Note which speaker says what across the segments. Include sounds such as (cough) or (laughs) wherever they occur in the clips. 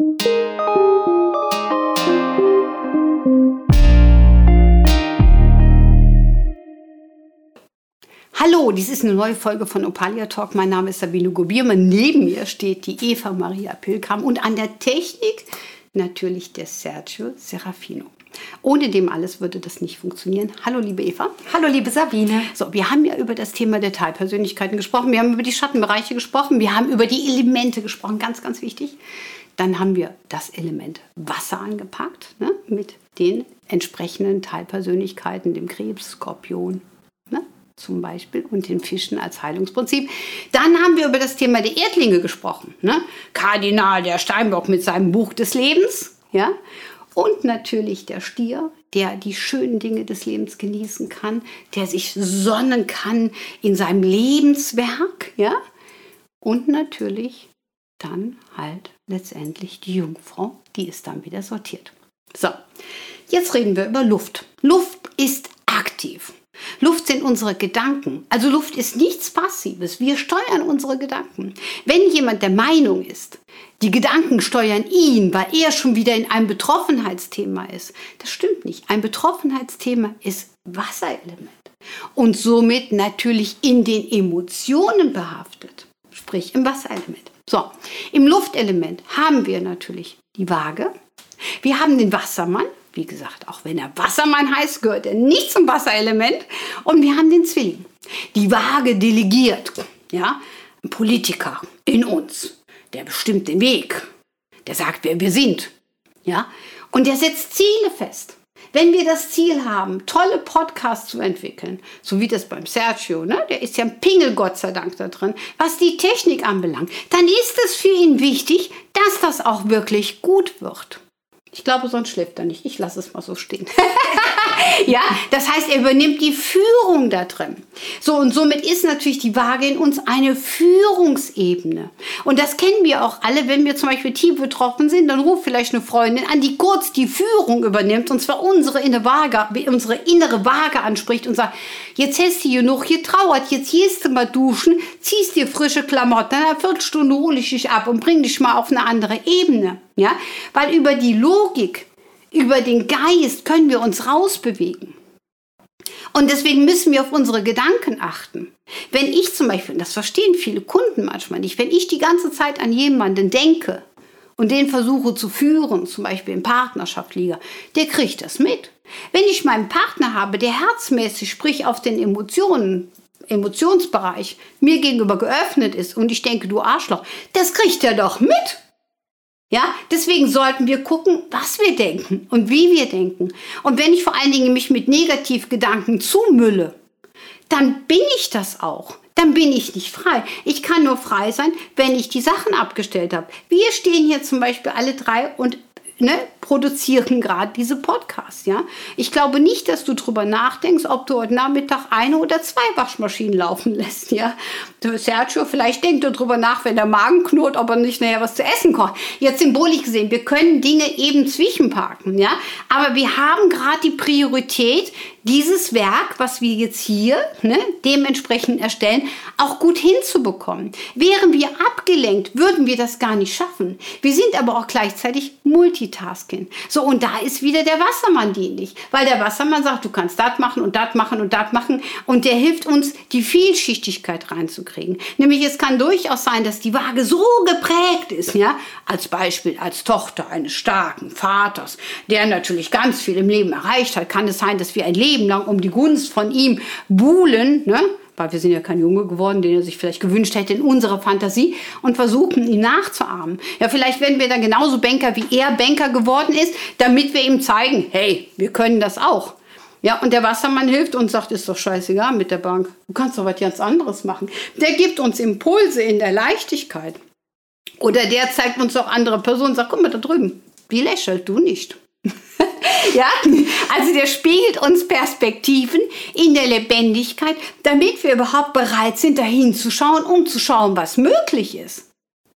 Speaker 1: Hallo, dies ist eine neue Folge von Opalia Talk. Mein Name ist Sabine Gobiermann. Neben mir steht die Eva Maria Pilkam und an der Technik natürlich der Sergio Serafino. Ohne dem alles würde das nicht funktionieren. Hallo, liebe Eva.
Speaker 2: Hallo, liebe Sabine.
Speaker 1: So, wir haben ja über das Thema der Teilpersönlichkeiten gesprochen. Wir haben über die Schattenbereiche gesprochen. Wir haben über die Elemente gesprochen. Ganz, ganz wichtig. Dann haben wir das Element Wasser angepackt ne, mit den entsprechenden Teilpersönlichkeiten, dem Krebs, Skorpion, zum Beispiel und den Fischen als Heilungsprinzip. Dann haben wir über das Thema der Erdlinge gesprochen. Ne? Kardinal der Steinbock mit seinem Buch des Lebens. Ja? Und natürlich der Stier, der die schönen Dinge des Lebens genießen kann, der sich sonnen kann in seinem Lebenswerk. Ja? Und natürlich dann halt letztendlich die Jungfrau, die ist dann wieder sortiert. So, jetzt reden wir über Luft. Luft ist aktiv. Luft sind unsere Gedanken. Also Luft ist nichts Passives. Wir steuern unsere Gedanken. Wenn jemand der Meinung ist, die Gedanken steuern ihn, weil er schon wieder in einem Betroffenheitsthema ist, das stimmt nicht. Ein Betroffenheitsthema ist Wasserelement und somit natürlich in den Emotionen behaftet, sprich im Wasserelement. So, im Luftelement haben wir natürlich die Waage, wir haben den Wassermann, wie gesagt, auch wenn er Wassermann heißt, gehört er nicht zum Wasserelement. Und wir haben den Zwilling. Die Waage delegiert. Ja? Ein Politiker in uns, der bestimmt den Weg. Der sagt, wer wir sind. Ja? Und der setzt Ziele fest. Wenn wir das Ziel haben, tolle Podcasts zu entwickeln, so wie das beim Sergio, ne? der ist ja ein Pingel, Gott sei Dank, da drin, was die Technik anbelangt, dann ist es für ihn wichtig, dass das auch wirklich gut wird. Ich glaube, sonst schläft er nicht. Ich lasse es mal so stehen. (laughs) ja, das heißt, er übernimmt die Führung da drin. So, und somit ist natürlich die Waage in uns eine Führungsebene. Und das kennen wir auch alle, wenn wir zum Beispiel tief betroffen sind, dann ruft vielleicht eine Freundin an, die kurz die Führung übernimmt, und zwar unsere innere Waage, unsere innere Waage anspricht und sagt, jetzt hast du genug getrauert, jetzt gehst du mal duschen, ziehst dir frische Klamotten, in einer Viertelstunde hole ich dich ab und bring dich mal auf eine andere Ebene. Ja, weil über die Logik über den Geist können wir uns rausbewegen. Und deswegen müssen wir auf unsere Gedanken achten. Wenn ich zum Beispiel, das verstehen viele Kunden manchmal nicht, wenn ich die ganze Zeit an jemanden denke und den versuche zu führen, zum Beispiel in Partnerschaft liege, der kriegt das mit. Wenn ich meinen Partner habe, der herzmäßig, sprich auf den Emotionen, Emotionsbereich mir gegenüber geöffnet ist und ich denke, du Arschloch, das kriegt er doch mit. Ja, deswegen sollten wir gucken, was wir denken und wie wir denken. Und wenn ich vor allen Dingen mich mit Negativgedanken zumülle, dann bin ich das auch. Dann bin ich nicht frei. Ich kann nur frei sein, wenn ich die Sachen abgestellt habe. Wir stehen hier zum Beispiel alle drei und ne, produzieren gerade diese Podcasts. Ja? Ich glaube nicht, dass du darüber nachdenkst, ob du heute Nachmittag eine oder zwei Waschmaschinen laufen lässt. Ja? Sergio, vielleicht denkt er darüber nach, wenn der Magen knurrt, ob er nicht nachher was zu essen kocht. Jetzt symbolisch gesehen, wir können Dinge eben zwischenparken. Ja? Aber wir haben gerade die Priorität, dieses Werk, was wir jetzt hier ne, dementsprechend erstellen, auch gut hinzubekommen. Wären wir abgelenkt, würden wir das gar nicht schaffen. Wir sind aber auch gleichzeitig Multitasking. So, und da ist wieder der Wassermann dienlich, weil der Wassermann sagt, du kannst das machen und das machen und das machen und der hilft uns, die Vielschichtigkeit reinzukriegen. Nämlich es kann durchaus sein, dass die Waage so geprägt ist, ja, als Beispiel als Tochter eines starken Vaters, der natürlich ganz viel im Leben erreicht hat, kann es sein, dass wir ein Leben lang um die Gunst von ihm buhlen, ne? Weil wir sind ja kein Junge geworden, den er sich vielleicht gewünscht hätte in unserer Fantasie und versuchen, ihn nachzuahmen. Ja, vielleicht werden wir dann genauso Banker, wie er Banker geworden ist, damit wir ihm zeigen, hey, wir können das auch. Ja, und der Wassermann hilft uns, sagt, ist doch scheißegal mit der Bank. Du kannst doch was ganz anderes machen. Der gibt uns Impulse in der Leichtigkeit. Oder der zeigt uns auch andere Personen, sagt, guck mal da drüben, die lächelt, du nicht. (laughs) (laughs) Ja, also der spiegelt uns Perspektiven in der Lebendigkeit, damit wir überhaupt bereit sind, dahin zu schauen, um zu schauen, was möglich ist.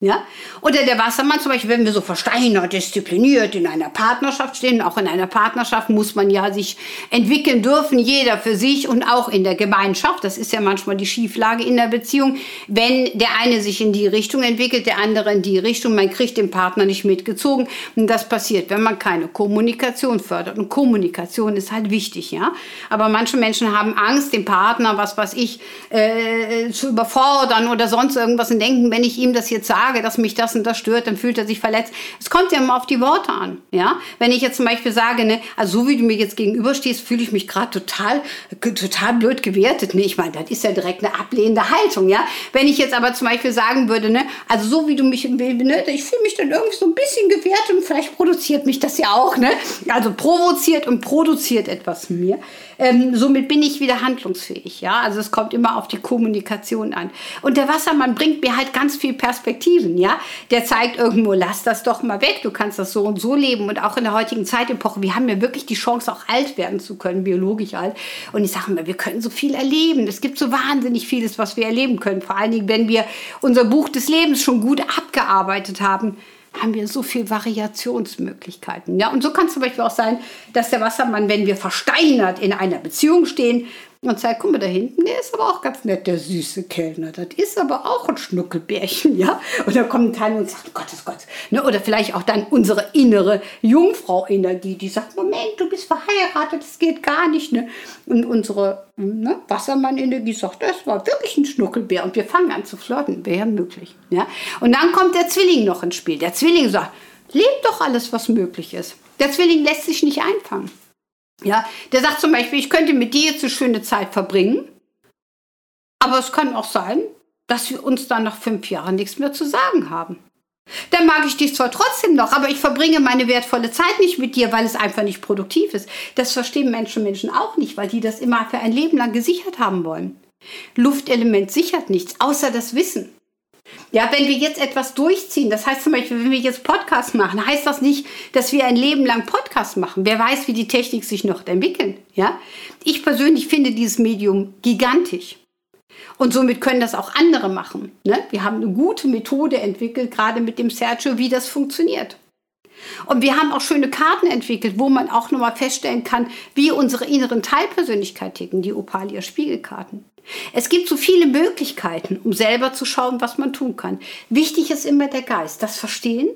Speaker 1: Ja? Oder der Wassermann zum Beispiel, wenn wir so versteinert, diszipliniert in einer Partnerschaft stehen, auch in einer Partnerschaft muss man ja sich entwickeln dürfen, jeder für sich und auch in der Gemeinschaft. Das ist ja manchmal die Schieflage in der Beziehung. Wenn der eine sich in die Richtung entwickelt, der andere in die Richtung, man kriegt den Partner nicht mitgezogen. Und das passiert, wenn man keine Kommunikation fördert. Und Kommunikation ist halt wichtig, ja. Aber manche Menschen haben Angst, den Partner, was weiß ich, äh, zu überfordern oder sonst irgendwas und denken, wenn ich ihm das jetzt sage, sage, dass mich das und das stört, dann fühlt er sich verletzt. Es kommt ja immer auf die Worte an. Ja? Wenn ich jetzt zum Beispiel sage, ne, also so wie du mir jetzt gegenüberstehst, fühle ich mich gerade total, total blöd gewertet. Ne? Ich meine, das ist ja direkt eine ablehnende Haltung. Ja? Wenn ich jetzt aber zum Beispiel sagen würde, ne, also so wie du mich, ne, ich fühle mich dann irgendwie so ein bisschen gewertet und vielleicht produziert mich das ja auch. Ne? Also provoziert und produziert etwas mir. Ähm, somit bin ich wieder handlungsfähig. Ja? Also es kommt immer auf die Kommunikation an. Und der Wassermann bringt mir halt ganz viel Perspektiven. Ja? Der zeigt irgendwo, lass das doch mal weg. Du kannst das so und so leben. Und auch in der heutigen Zeitepoche, wir haben ja wirklich die Chance, auch alt werden zu können, biologisch alt. Und ich sage mal, wir können so viel erleben. Es gibt so wahnsinnig vieles, was wir erleben können. Vor allen Dingen, wenn wir unser Buch des Lebens schon gut abgearbeitet haben haben wir so viele Variationsmöglichkeiten. Ja, und so kann es zum Beispiel auch sein, dass der Wassermann, wenn wir versteinert in einer Beziehung stehen, und sagt, guck mal, da hinten, der ist aber auch ganz nett, der süße Kellner. Das ist aber auch ein Schnuckelbärchen, ja? Und dann kommt ein Teil und sagt, Gottes Gott. Ne? Oder vielleicht auch dann unsere innere Jungfrau-Energie, die sagt, Moment, du bist verheiratet, das geht gar nicht. Ne? Und unsere ne, Wassermann-Energie sagt, das war wirklich ein Schnuckelbär. Und wir fangen an zu flirten, wäre möglich. Ja? Und dann kommt der Zwilling noch ins Spiel. Der Zwilling sagt, lebt doch alles, was möglich ist. Der Zwilling lässt sich nicht einfangen. Ja, der sagt zum Beispiel, ich könnte mit dir jetzt eine schöne Zeit verbringen, aber es kann auch sein, dass wir uns dann nach fünf Jahren nichts mehr zu sagen haben. Dann mag ich dich zwar trotzdem noch, aber ich verbringe meine wertvolle Zeit nicht mit dir, weil es einfach nicht produktiv ist. Das verstehen Menschen Menschen auch nicht, weil die das immer für ein Leben lang gesichert haben wollen. Luftelement sichert nichts, außer das Wissen. Ja, wenn wir jetzt etwas durchziehen, das heißt zum Beispiel, wenn wir jetzt Podcast machen, heißt das nicht, dass wir ein Leben lang Podcast machen. Wer weiß, wie die Technik sich noch entwickelt. Ja? Ich persönlich finde dieses Medium gigantisch. Und somit können das auch andere machen. Ne? Wir haben eine gute Methode entwickelt, gerade mit dem Sergio, wie das funktioniert. Und wir haben auch schöne Karten entwickelt, wo man auch nochmal feststellen kann, wie unsere inneren Teilpersönlichkeit ticken, die Opalia Spiegelkarten. Es gibt so viele Möglichkeiten, um selber zu schauen, was man tun kann. Wichtig ist immer der Geist, das Verstehen,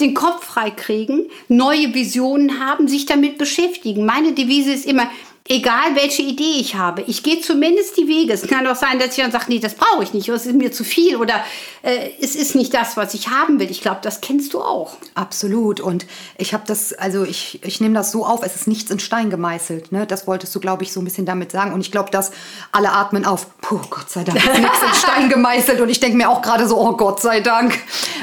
Speaker 1: den Kopf freikriegen, neue Visionen haben, sich damit beschäftigen. Meine Devise ist immer, egal welche Idee ich habe, ich gehe zumindest die Wege. Es kann auch sein, dass ich dann sage, nee, das brauche ich nicht, oder es ist mir zu viel oder äh, es ist nicht das, was ich haben will. Ich glaube, das kennst du auch.
Speaker 2: Absolut. Und ich habe das, also ich, ich nehme das so auf, es ist nichts in Stein gemeißelt. Ne? Das wolltest du, glaube ich, so ein bisschen damit sagen. Und ich glaube, dass alle atmen auf, puh, Gott sei Dank, ist nichts in Stein (laughs) gemeißelt. Und ich denke mir auch gerade so, oh Gott sei Dank.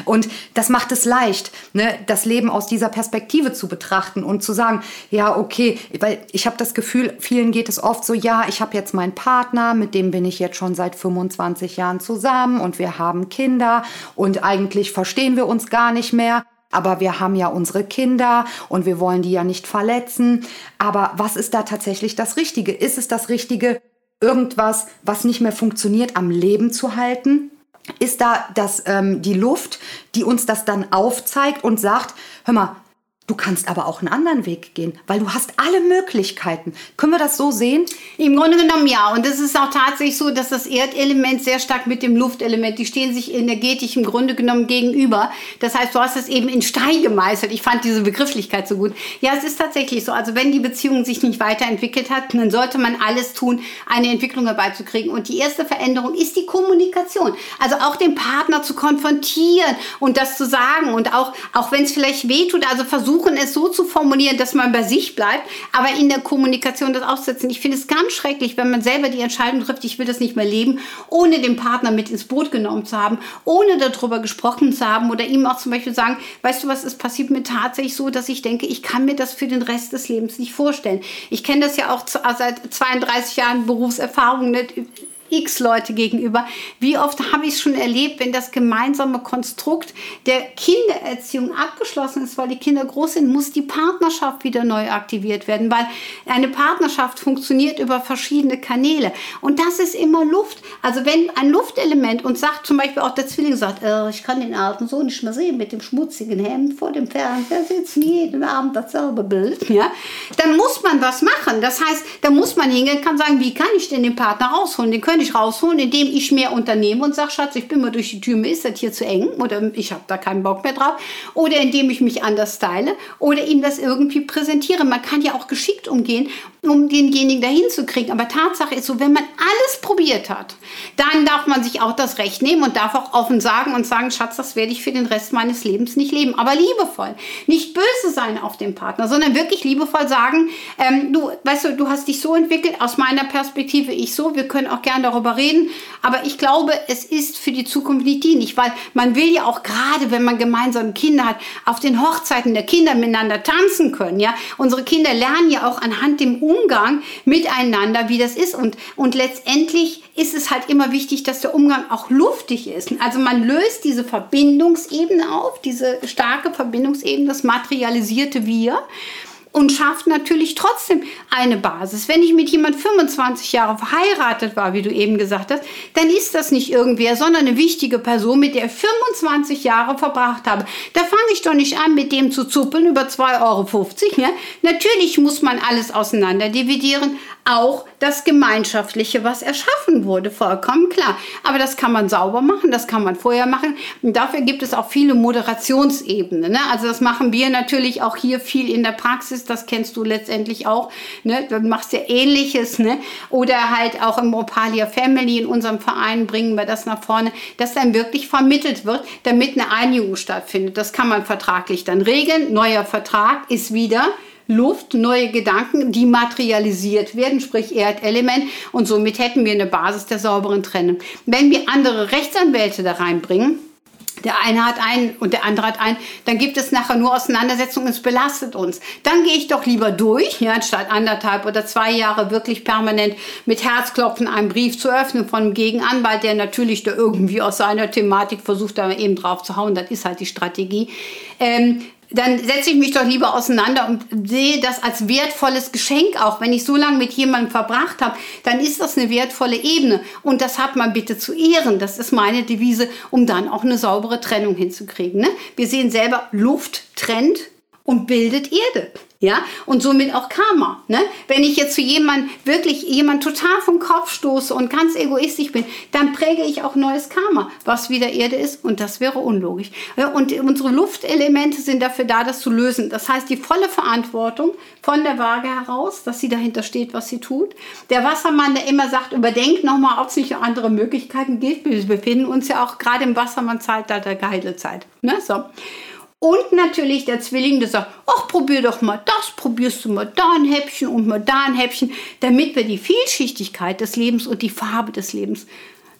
Speaker 2: Und das macht es leicht, ne? das Leben aus dieser Perspektive zu betrachten und zu sagen, ja, okay, weil ich habe das Gefühl, vielen geht es oft so, ja, ich habe jetzt meinen Partner, mit dem bin ich jetzt schon seit 25 Jahren zusammen und wir haben Kinder und eigentlich verstehen wir uns gar nicht mehr. Aber wir haben ja unsere Kinder und wir wollen die ja nicht verletzen. Aber was ist da tatsächlich das Richtige? Ist es das Richtige, irgendwas, was nicht mehr funktioniert, am Leben zu halten? Ist da das, ähm, die Luft, die uns das dann aufzeigt und sagt, hör mal, Du kannst aber auch einen anderen Weg gehen, weil du hast alle Möglichkeiten. Können wir das so sehen?
Speaker 1: Im Grunde genommen ja. Und es ist auch tatsächlich so, dass das Erdelement sehr stark mit dem Luftelement, die stehen sich energetisch im Grunde genommen gegenüber. Das heißt, du hast es eben in Stein gemeißelt. Ich fand diese Begrifflichkeit so gut. Ja, es ist tatsächlich so. Also wenn die Beziehung sich nicht weiterentwickelt hat, dann sollte man alles tun, eine Entwicklung herbeizukriegen. Und die erste Veränderung ist die Kommunikation. Also auch den Partner zu konfrontieren und das zu sagen. Und auch, auch wenn es vielleicht wehtut, also versuchen, versuchen es so zu formulieren, dass man bei sich bleibt, aber in der Kommunikation das aufsetzen. Ich finde es ganz schrecklich, wenn man selber die Entscheidung trifft, ich will das nicht mehr leben, ohne den Partner mit ins Boot genommen zu haben, ohne darüber gesprochen zu haben oder ihm auch zum Beispiel sagen, weißt du was, es passiert mir tatsächlich so, dass ich denke, ich kann mir das für den Rest des Lebens nicht vorstellen. Ich kenne das ja auch seit 32 Jahren Berufserfahrung. Nicht? X Leute gegenüber. Wie oft habe ich schon erlebt, wenn das gemeinsame Konstrukt der Kindererziehung abgeschlossen ist, weil die Kinder groß sind, muss die Partnerschaft wieder neu aktiviert werden, weil eine Partnerschaft funktioniert über verschiedene Kanäle. Und das ist immer Luft. Also wenn ein Luftelement uns sagt, zum Beispiel auch der Zwilling sagt, äh, ich kann den alten Sohn nicht mehr sehen mit dem schmutzigen Hemd vor dem Fernseher sitzen, jeden Abend dasselbe Bild, ja, dann muss man was machen. Das heißt, da muss man hingehen, kann sagen, wie kann ich denn den Partner rausholen? Den könnte ich rausholen, indem ich mehr unternehme und sage, Schatz, ich bin mal durch die Tür, mir ist das hier zu eng oder ich habe da keinen Bock mehr drauf. Oder indem ich mich anders style oder ihm das irgendwie präsentiere. Man kann ja auch geschickt umgehen, um denjenigen dahin zu kriegen. Aber Tatsache ist so, wenn man alles probiert hat, dann darf man sich auch das Recht nehmen und darf auch offen sagen und sagen, Schatz, das werde ich für den Rest meines Lebens nicht leben. Aber liebevoll. Nicht böse sein auf den Partner, sondern wirklich liebevoll sagen, ähm, du, weißt du, du hast dich so entwickelt, aus meiner Perspektive ich so, wir können auch gern darüber reden, aber ich glaube, es ist für die Zukunft nicht dienlich, weil man will ja auch gerade, wenn man gemeinsam Kinder hat, auf den Hochzeiten der Kinder miteinander tanzen können, ja. Unsere Kinder lernen ja auch anhand dem Umgang miteinander, wie das ist und, und letztendlich ist es halt immer wichtig, dass der Umgang auch luftig ist. Also man löst diese Verbindungsebene auf, diese starke Verbindungsebene, das materialisierte Wir und schafft natürlich trotzdem eine Basis. Wenn ich mit jemand 25 Jahre verheiratet war, wie du eben gesagt hast, dann ist das nicht irgendwer, sondern eine wichtige Person, mit der ich 25 Jahre verbracht habe. Da fange ich doch nicht an, mit dem zu zuppeln über 2,50 Euro. Ja? Natürlich muss man alles auseinander dividieren, auch das Gemeinschaftliche, was erschaffen wurde, vollkommen klar. Aber das kann man sauber machen, das kann man vorher machen. Und dafür gibt es auch viele Moderationsebenen. Ne? Also das machen wir natürlich auch hier viel in der Praxis. Das kennst du letztendlich auch. Ne? Du machst ja Ähnliches. Ne? Oder halt auch im Opalia Family, in unserem Verein, bringen wir das nach vorne, dass dann wirklich vermittelt wird, damit eine Einigung stattfindet. Das kann man vertraglich dann regeln. Neuer Vertrag ist wieder Luft, neue Gedanken, die materialisiert werden, sprich Erdelement. Und somit hätten wir eine Basis der sauberen Trennung. Wenn wir andere Rechtsanwälte da reinbringen, der eine hat einen und der andere hat einen, dann gibt es nachher nur Auseinandersetzungen es belastet uns. Dann gehe ich doch lieber durch, ja, anstatt anderthalb oder zwei Jahre wirklich permanent mit Herzklopfen einen Brief zu öffnen von einem Gegenanwalt, der natürlich da irgendwie aus seiner Thematik versucht, da eben drauf zu hauen. Das ist halt die Strategie. Ähm, dann setze ich mich doch lieber auseinander und sehe das als wertvolles Geschenk auch. Wenn ich so lange mit jemandem verbracht habe, dann ist das eine wertvolle Ebene. Und das hat man bitte zu ehren. Das ist meine Devise, um dann auch eine saubere Trennung hinzukriegen. Ne? Wir sehen selber, Luft trennt und bildet Erde. Ja, und somit auch Karma. Ne? Wenn ich jetzt zu jemandem wirklich jemand total vom Kopf stoße und ganz egoistisch bin, dann präge ich auch neues Karma, was wieder Erde ist und das wäre unlogisch. Und unsere Luftelemente sind dafür da, das zu lösen. Das heißt, die volle Verantwortung von der Waage heraus, dass sie dahinter steht, was sie tut. Der Wassermann, der immer sagt, überdenkt nochmal, ob es nicht andere Möglichkeiten gibt. Wir befinden uns ja auch gerade im Wassermann-Zeitalter, Geheidelzeit. Ne? So. Und natürlich der Zwilling, der sagt, ach, probier doch mal das, probierst du mal da ein Häppchen und mal da ein Häppchen, damit wir die Vielschichtigkeit des Lebens und die Farbe des Lebens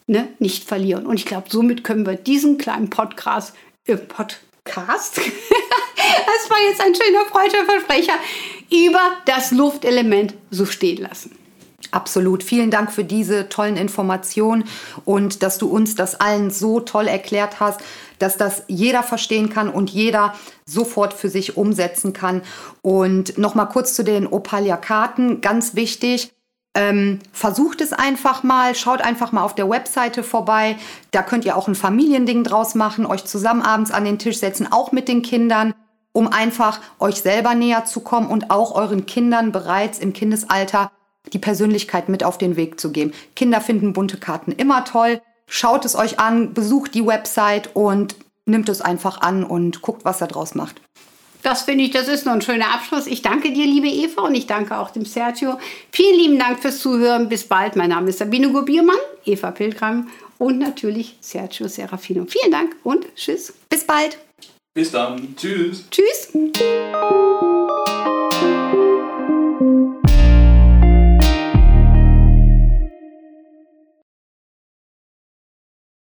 Speaker 1: ne, nicht verlieren. Und ich glaube, somit können wir diesen kleinen Podcast, äh, Podcast, (laughs) das war jetzt ein schöner freudscher Versprecher, über das Luftelement so stehen lassen.
Speaker 2: Absolut. Vielen Dank für diese tollen Informationen und dass du uns das allen so toll erklärt hast, dass das jeder verstehen kann und jeder sofort für sich umsetzen kann. Und nochmal kurz zu den Opalia-Karten. Ganz wichtig. Ähm, versucht es einfach mal, schaut einfach mal auf der Webseite vorbei. Da könnt ihr auch ein Familiending draus machen, euch zusammen abends an den Tisch setzen, auch mit den Kindern, um einfach euch selber näher zu kommen und auch euren Kindern bereits im Kindesalter die Persönlichkeit mit auf den Weg zu geben. Kinder finden bunte Karten immer toll. Schaut es euch an, besucht die Website und nimmt es einfach an und guckt, was er draus macht.
Speaker 1: Das finde ich, das ist noch ein schöner Abschluss. Ich danke dir, liebe Eva, und ich danke auch dem Sergio. Vielen lieben Dank fürs Zuhören. Bis bald. Mein Name ist Sabine Gubiermann, Eva Pilgram und natürlich Sergio Serafino. Vielen Dank und tschüss.
Speaker 2: Bis bald.
Speaker 3: Bis dann. Tschüss.
Speaker 1: Tschüss.